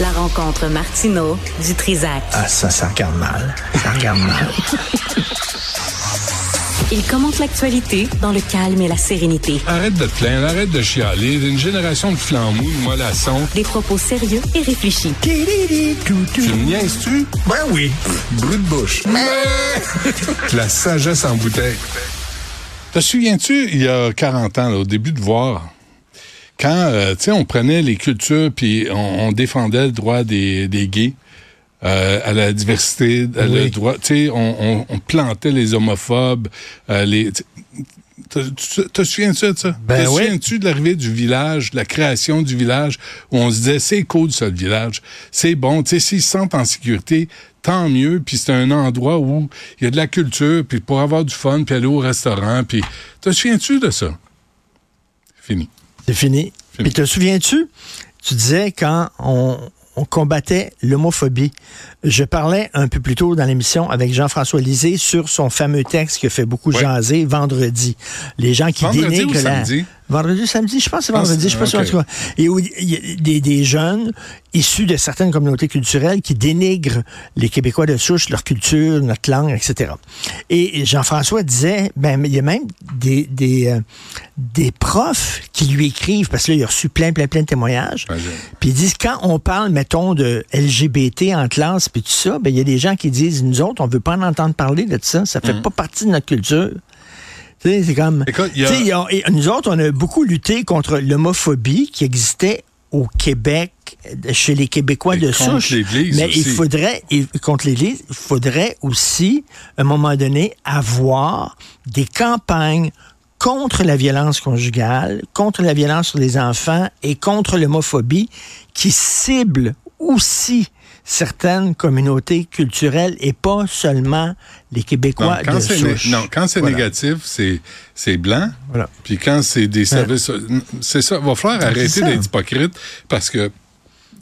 La rencontre Martino du Trizac. Ah, ça, ça regarde mal. Ça regarde mal. Il commente l'actualité dans le calme et la sérénité. Arrête de te plaindre, arrête de chialer. Une génération de flambous, de mollassons. Des propos sérieux et réfléchis. Tu me niaises-tu? Ben oui. Brut de bouche. La sagesse en bouteille. Te souviens-tu, il y a 40 ans, là, au début de voir, quand, euh, tu sais, on prenait les cultures puis on, on défendait le droit des, des gays, euh, à la diversité, à le droit, tu sais, on, on, on plantait les homophobes, euh, les... Te, te- te souviens-tu de ça? Ben te oui. souviens-tu de l'arrivée du village, de la création du village, où on se disait, c'est cool, ça, le village. C'est bon, tu sais, s'ils se sentent en sécurité, tant mieux, puis c'est un endroit où il y a de la culture, puis pour avoir du fun, puis aller au restaurant, puis... Te souviens-tu de ça? Fini. C'est fini. Puis te souviens-tu? Tu disais quand on, on combattait l'homophobie. Je parlais un peu plus tôt dans l'émission avec Jean-François Lisée sur son fameux texte qui a fait beaucoup Ouais. jaser vendredi. Les gens qui Vendredi dénigrent ou la... samedi? Vendredi, samedi, je pense que c'est pense- vendredi, je sais pas sûr, en ok. tout cas. Et où il y a des, des jeunes issus de certaines communautés culturelles qui dénigrent les Québécois de souche, leur culture, notre langue, etc. Et Jean-François disait, ben, il y a même des, des, euh, des profs qui lui écrivent, parce que là, il a reçu plein, plein, plein de témoignages. Puis ils disent, quand on parle, mettons, de LGBT en classe, puis tout ça, ben, il y a des gens qui disent, nous autres, on veut pas en entendre parler de ça. Ça fait pas partie de notre culture. C'est comme... Écoute, y a- y a- nous autres, on a beaucoup lutté contre l'homophobie qui existait au Québec, chez les Québécois de contre souche. l'Église Mais il aussi. faudrait, il- contre l'Église, il faudrait aussi, à un moment donné, avoir des campagnes contre la violence conjugale, contre la violence sur les enfants et contre l'homophobie qui ciblent aussi certaines communautés culturelles et pas seulement les Non, Québécois quand de né- souche. non, quand c'est Voilà. négatif, c'est blanc. Voilà. Puis quand c'est des services, c'est ça. Va falloir arrêter d'être hypocrite parce que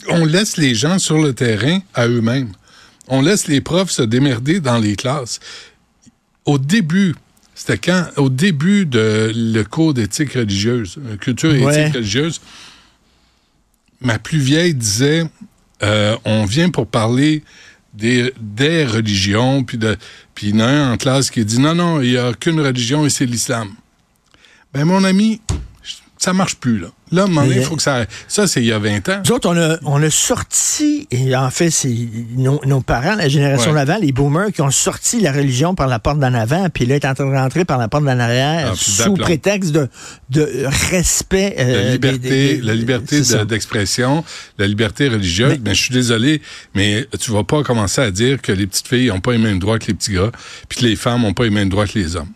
on laisse les gens sur le terrain à eux-mêmes. On laisse les profs se démerder dans les classes. Au début, c'était quand au début de le cours d'éthique religieuse, euh, culture et Ouais. éthique religieuse, ma plus vieille disait euh, on vient pour parler des, religions, puis de puis il y en a un en classe qui dit non, non, il n'y a qu'une religion et c'est l'islam. Ben, mon ami, ça marche plus, là. Là, à un moment donné, il faut que ça. Ça, c'est il y a 20 ans. Nous autres, on a, on a sorti, et en fait, c'est nos, nos parents, la génération Ouais. d'avant, les boomers, qui ont sorti la religion par la porte d'en avant, puis là, est en train de rentrer par la porte d'en arrière, Ah, sous prétexte de, de respect. La euh, liberté, des- des- des- la liberté ça. de- d'expression, la liberté religieuse. Mais- Mais, je suis désolé, mais tu vas pas commencer à dire que les petites filles ont pas les mêmes droits que les petits gars, puis que les femmes ont pas les mêmes droits que les hommes.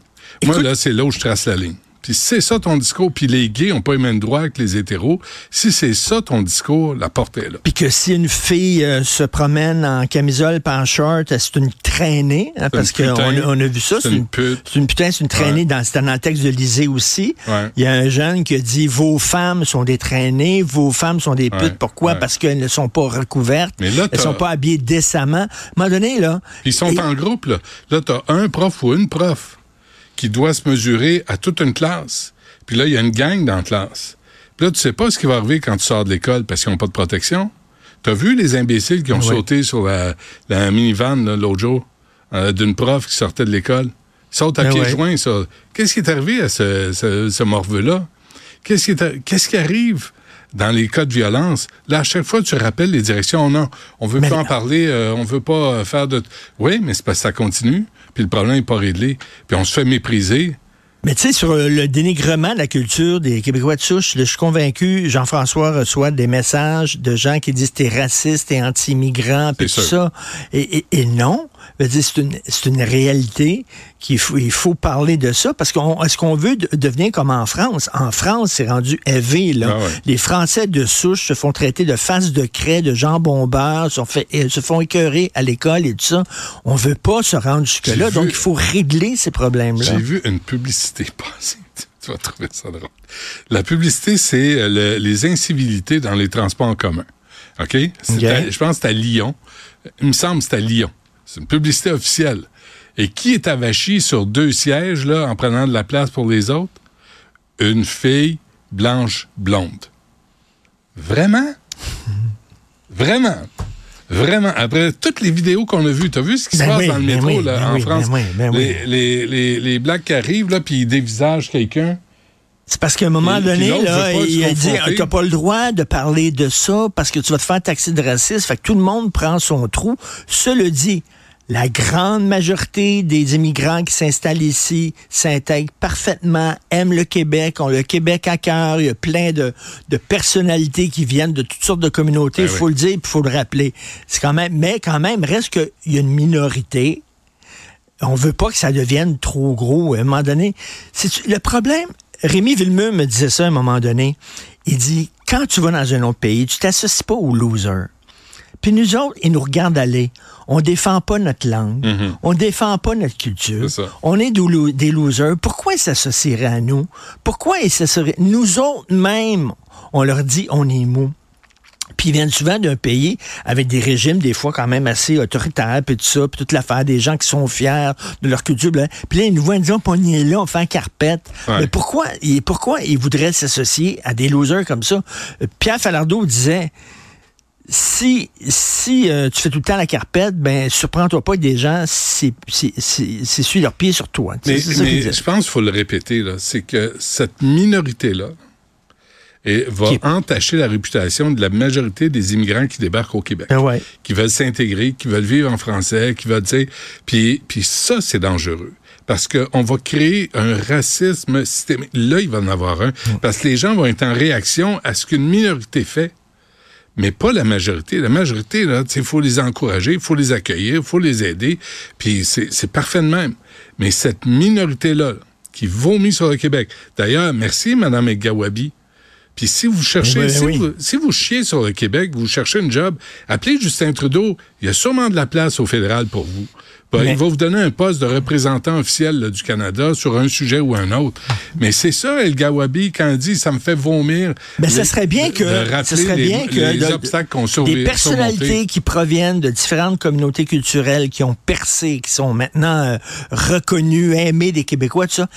Moi, là, c'est là où je trace la ligne. Puis si c'est ça ton discours, puis les gays ont pas les mêmes droits que les hétéros. Si c'est ça ton discours, la porte est là. Puis que si une fille euh, se promène en camisole pas en short, euh, c'est une traînée, hein, parce qu'on a, on a vu ça. c'est une pute. C'est une putain, c'est une traînée. Ouais. Dans, c'était dans le texte de Lisée aussi. Ouais. Il y a un jeune qui a dit Vos femmes sont des traînées, vos femmes sont des putes. Ouais, Pourquoi? Parce qu'elles ne sont pas recouvertes. Mais là, elles t'as- sont pas habillées décemment. À un moment donné, là. Ils sont et- en groupe, là. Là, t'as un prof ou une prof qui doit se mesurer à toute une classe. Puis là, il y a une gang dans la classe. Puis là, tu sais pas ce qui va arriver quand tu sors de l'école parce qu'ils n'ont pas de protection. T'as vu les imbéciles qui ont Oui. sauté sur la, la minivan là, l'autre jour euh, d'une prof qui sortait de l'école? Ils sautent à Ben pieds joints, ça. Qu'est-ce qui est arrivé à ce, ce, ce morveux-là? Qu'est-ce qui, est qu'est-ce qui arrive dans les cas de violence? Là, à chaque fois, tu rappelles les directions. Non, on veut Mais pas en parler, euh, on veut pas euh, faire de... Oui, mais c'est parce que ça continue, puis le problème n'est pas réglé. Puis on se fait mépriser. Mais tu sais, sur euh, le dénigrement de la culture des Québécois de souche, je suis convaincu, Jean-François reçoit des messages de gens qui disent t'es raciste, t'es anti-immigrant, puis tout sûr. ça. Et, et- et non, c'est une, c'est une réalité qu'il faut, il faut parler de ça, parce qu'on est-ce qu'on veut de- devenir comme en France? En France, c'est rendu élevé, là. Ah ouais. Les Français de souche se font traiter de face de craie, de jambon beurre, se, fait, euh, se font écœurer à l'école et tout ça. On veut pas se rendre jusque-là, J'ai donc il faut régler ces problèmes-là. J'ai vu une publicité passer. Tu vas trouver ça drôle. La publicité, c'est euh, le- les incivilités dans les transports en commun. OK? À- je pense que c'est à Lyon. Il me semble que c'est à Lyon. C'est une publicité officielle. Et qui est avachi sur deux sièges, là, en prenant de la place pour les autres? Une fille blanche blonde. Vraiment? Vraiment? Vraiment. Après toutes les vidéos qu'on a vues, t'as vu ce qui se Ben passe oui, dans le ben métro oui, là, ben en oui, France? ben oui, oui. Les, les, les, les blacks qui arrivent, là, puis ils dévisagent quelqu'un. C'est parce qu'à un moment Et- donné, là, il se a dit t'as pas le droit de parler de ça parce que tu vas te faire taxer de raciste. Fait que tout le monde prend son trou. Cela dit, la grande majorité des immigrants qui s'installent ici s'intègrent parfaitement, aiment le Québec, ont le Québec à cœur. Il y a plein de, de personnalités qui viennent de toutes sortes de communautés. Il Ben faut le dire, il faut le rappeler. C'est quand même, mais quand même, reste qu'il y a une minorité on veut pas que ça devienne trop gros à un moment donné. C'est le problème. Rémi Villemeux me disait ça à un moment donné. Il dit quand tu vas dans un autre pays, tu t'associes pas aux losers. Puis nous autres, ils nous regardent aller. On défend pas notre langue. Mhm. On défend pas notre culture. On est des lo- des losers. Pourquoi ils s'associeraient à nous? Pourquoi ils s'associeraient? Nous autres même, on leur dit on est mou. Puis ils viennent souvent d'un pays avec des régimes des fois quand même assez autoritaires, puis tout ça, puis toute l'affaire des gens qui sont fiers de leur culture. Puis là, ils nous voient en disant, Puis on est là, on fait un carpette. Ouais. Mais pourquoi, pourquoi ils voudraient s'associer à des losers comme ça? Euh, Pierre Falardeau disait, si, si euh, tu fais tout le temps la carpette, ben surprends-toi pas que des gens c'est c'est- c'est- s'essuient leurs pieds sur toi. Mais, ça qu'il mais disait. je pense qu'il faut le répéter, c'est que cette minorité-là va Qui- entacher la réputation de la majorité des immigrants qui débarquent au Québec. Ben ouais. Qui veulent s'intégrer, qui veulent vivre en français, qui veulent dire. Puis, puis ça, c'est dangereux. Parce qu'on va créer un racisme systémique. Là, il va en avoir un. Parce que les gens vont être en réaction à ce qu'une minorité fait mais pas la majorité. La majorité, là, il faut les encourager, il faut les accueillir, il faut les aider, puis c'est parfait de même. Mais cette minorité-là, qui vomit sur le Québec. D'ailleurs, merci, Mme Gawabi. Puis si vous cherchez, Oui, si, oui. Vous, si vous chiez sur le Québec, vous cherchez un job, appelez Justin Trudeau. Il y a sûrement de la place au fédéral pour vous. Ben, Mais- Il va vous donner un poste de représentant officiel là, du Canada sur un sujet ou un autre. Mais c'est ça, El Gawabi, quand il dit ça me fait vomir. Ben, ça les- serait bien que, de ça serait les, bien que les de- obstacles qu'on des personnalités qui proviennent de différentes communautés culturelles, qui ont percé, qui sont maintenant euh, reconnues, aimées des Québécois, tout ça.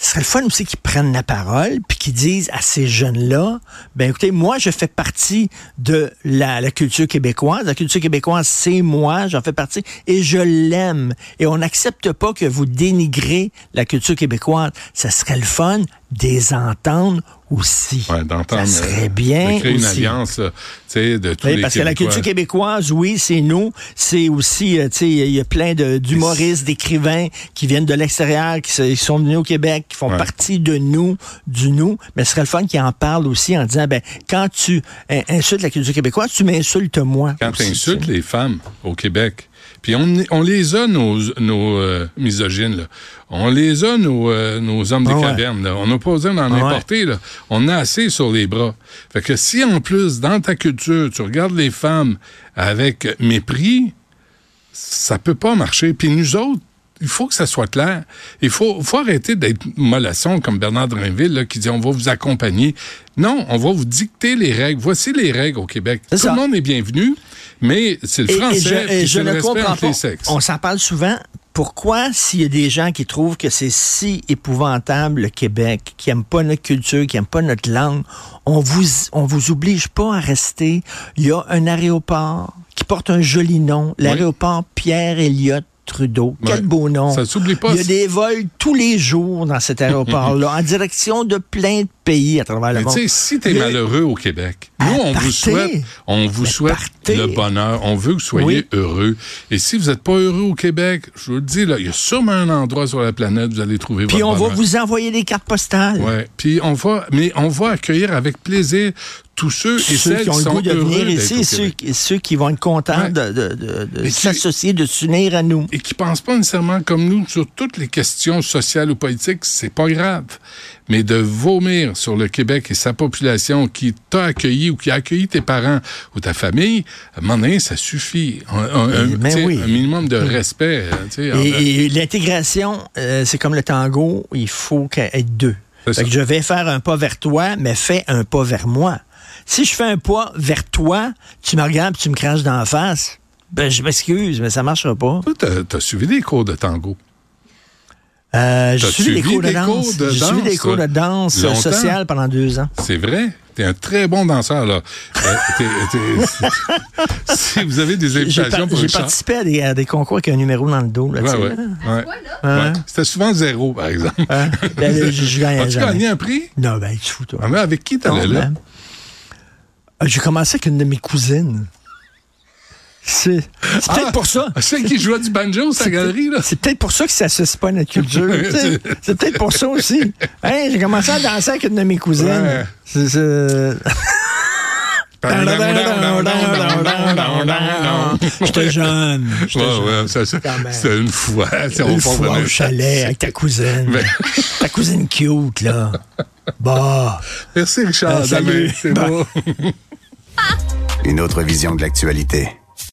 Ce serait le fun aussi qu'ils prennent la parole puis qu'ils disent à ces jeunes-là, ben écoutez, moi je fais partie de la, culture québécoise. La culture québécoise, c'est moi, j'en fais partie et je l'aime. Et on n'accepte pas que vous dénigrez la culture québécoise. Ça serait le fun des entendre aussi. Ouais, d'entendre. Ça serait euh, bien De créer une aussi. alliance, là, tu sais, de tous Oui, les parce que la culture québécoise, oui, c'est nous. C'est aussi, euh, tu sais, il y a plein de- d'humoristes, d'écrivains qui viennent de l'extérieur, qui, sont venus au Québec, qui font Ouais. partie de nous, du nous. Mais ce serait le fun qu'ils en parlent aussi en disant, ben, quand tu in- insultes la culture québécoise, tu m'insultes moi. Quand tu insultes les femmes au Québec, puis on, on les a, nos, nos euh, misogynes, là. On les a, nos, euh, nos hommes des Ah ouais. cavernes. là. On n'a pas besoin d'en Ah ouais. importer. Là. On a assez sur les bras. Fait que si, en plus, dans ta culture, tu regardes les femmes avec mépris, ça peut pas marcher. Puis nous autres, il faut que ça soit clair. Il faut, faut arrêter d'être mollasson comme Bernard Drinville là, qui dit on va vous accompagner. Non, on va vous dicter les règles. Voici les règles au Québec. Tout ça. le monde est bienvenu, mais c'est le Et- et français je, et je c'est le respect comprends entre pas. les sexes. On s'en parle souvent. Pourquoi, s'il y a des gens qui trouvent que c'est si épouvantable le Québec, qui n'aiment pas notre culture, qui n'aiment pas notre langue, on vous, on vous oblige pas à rester. Il y a un aéroport qui porte un joli nom, l'aéroport Pierre Elliott Trudeau. Quel beau nom. Ça s'oublie pas. Il y a des vols tous les jours dans cet aéroport-là, en direction de plein de pays à travers le Mais monde. tu sais, si t'es Le- malheureux au Québec, nous, on partez. vous souhaite, on vous Mais souhaite partez. le bonheur. On veut que vous soyez Oui. heureux. Et si vous n'êtes pas heureux au Québec, je vous le dis, là, il y a sûrement un endroit sur la planète où vous allez trouver Puis votre on va bonheur. vous envoyer des cartes postales. Ouais. Puis on va, mais on va accueillir avec plaisir tous ceux et ceux celles qui ont le sont goût de heureux venir ici, ceux, ceux qui vont être contents Ouais. de, de- s'associer, de s'unir à nous. et qui pensent pas nécessairement comme nous sur toutes les questions sociales ou politiques, c'est pas grave. Mais de vomir sur le Québec et sa population qui t'a accueilli ou qui a accueilli tes parents ou ta famille, à un moment donné, ça suffit. Un, un- un- Ben tu sais, oui. un minimum de respect. euh, tu Et, et l'intégration, euh, c'est comme le tango, il faut ait deux. Fait que je vais faire un pas vers toi, mais fais un pas vers moi. Si je fais un pas vers toi, tu me regardes et tu me craches dans la face, ben je m'excuse, mais ça marchera pas. T'as- t'as suivi des cours de tango. Euh, j'ai suivi des cours de danse. cours de J'ai suivi des cours de danse longtemps? sociale pendant deux ans. C'est vrai? T'es un très bon danseur, là. Euh, t'es- t'es- si vous avez des J'ai invitations par- pour j'ai participé à des, à des concours avec un numéro dans le dos. Là, Ouais, ouais, là. ouais. Hein? Ouais. C'était souvent zéro, par exemple. Hein? Ben, là, je, je gagnais As-tu jamais. gagné un prix? Non, ben, tu fous, toi. Ah, mais avec qui Non, t'allais là? ben, euh, J'ai commencé avec une de mes cousines. C'est c'est peut-être Ah, pour ça. Celle qui jouait du banjo, sa C'est galerie, là. C'est peut-être pour ça que ça s'associe pas à notre culture. c'est peut-être pour ça aussi. Hein, J'ai commencé à danser avec une de mes cousines. Ouais. C'est- c'est- J'étais jeune. Ouais, ouais, ça, ça- c'était une fois. c'est- Une fois au chalet avec ta cousine. Ben- ta cousine cute, là. Bah. Merci, Richard. Euh, salut. C'est beau. Une autre vision de l'actualité.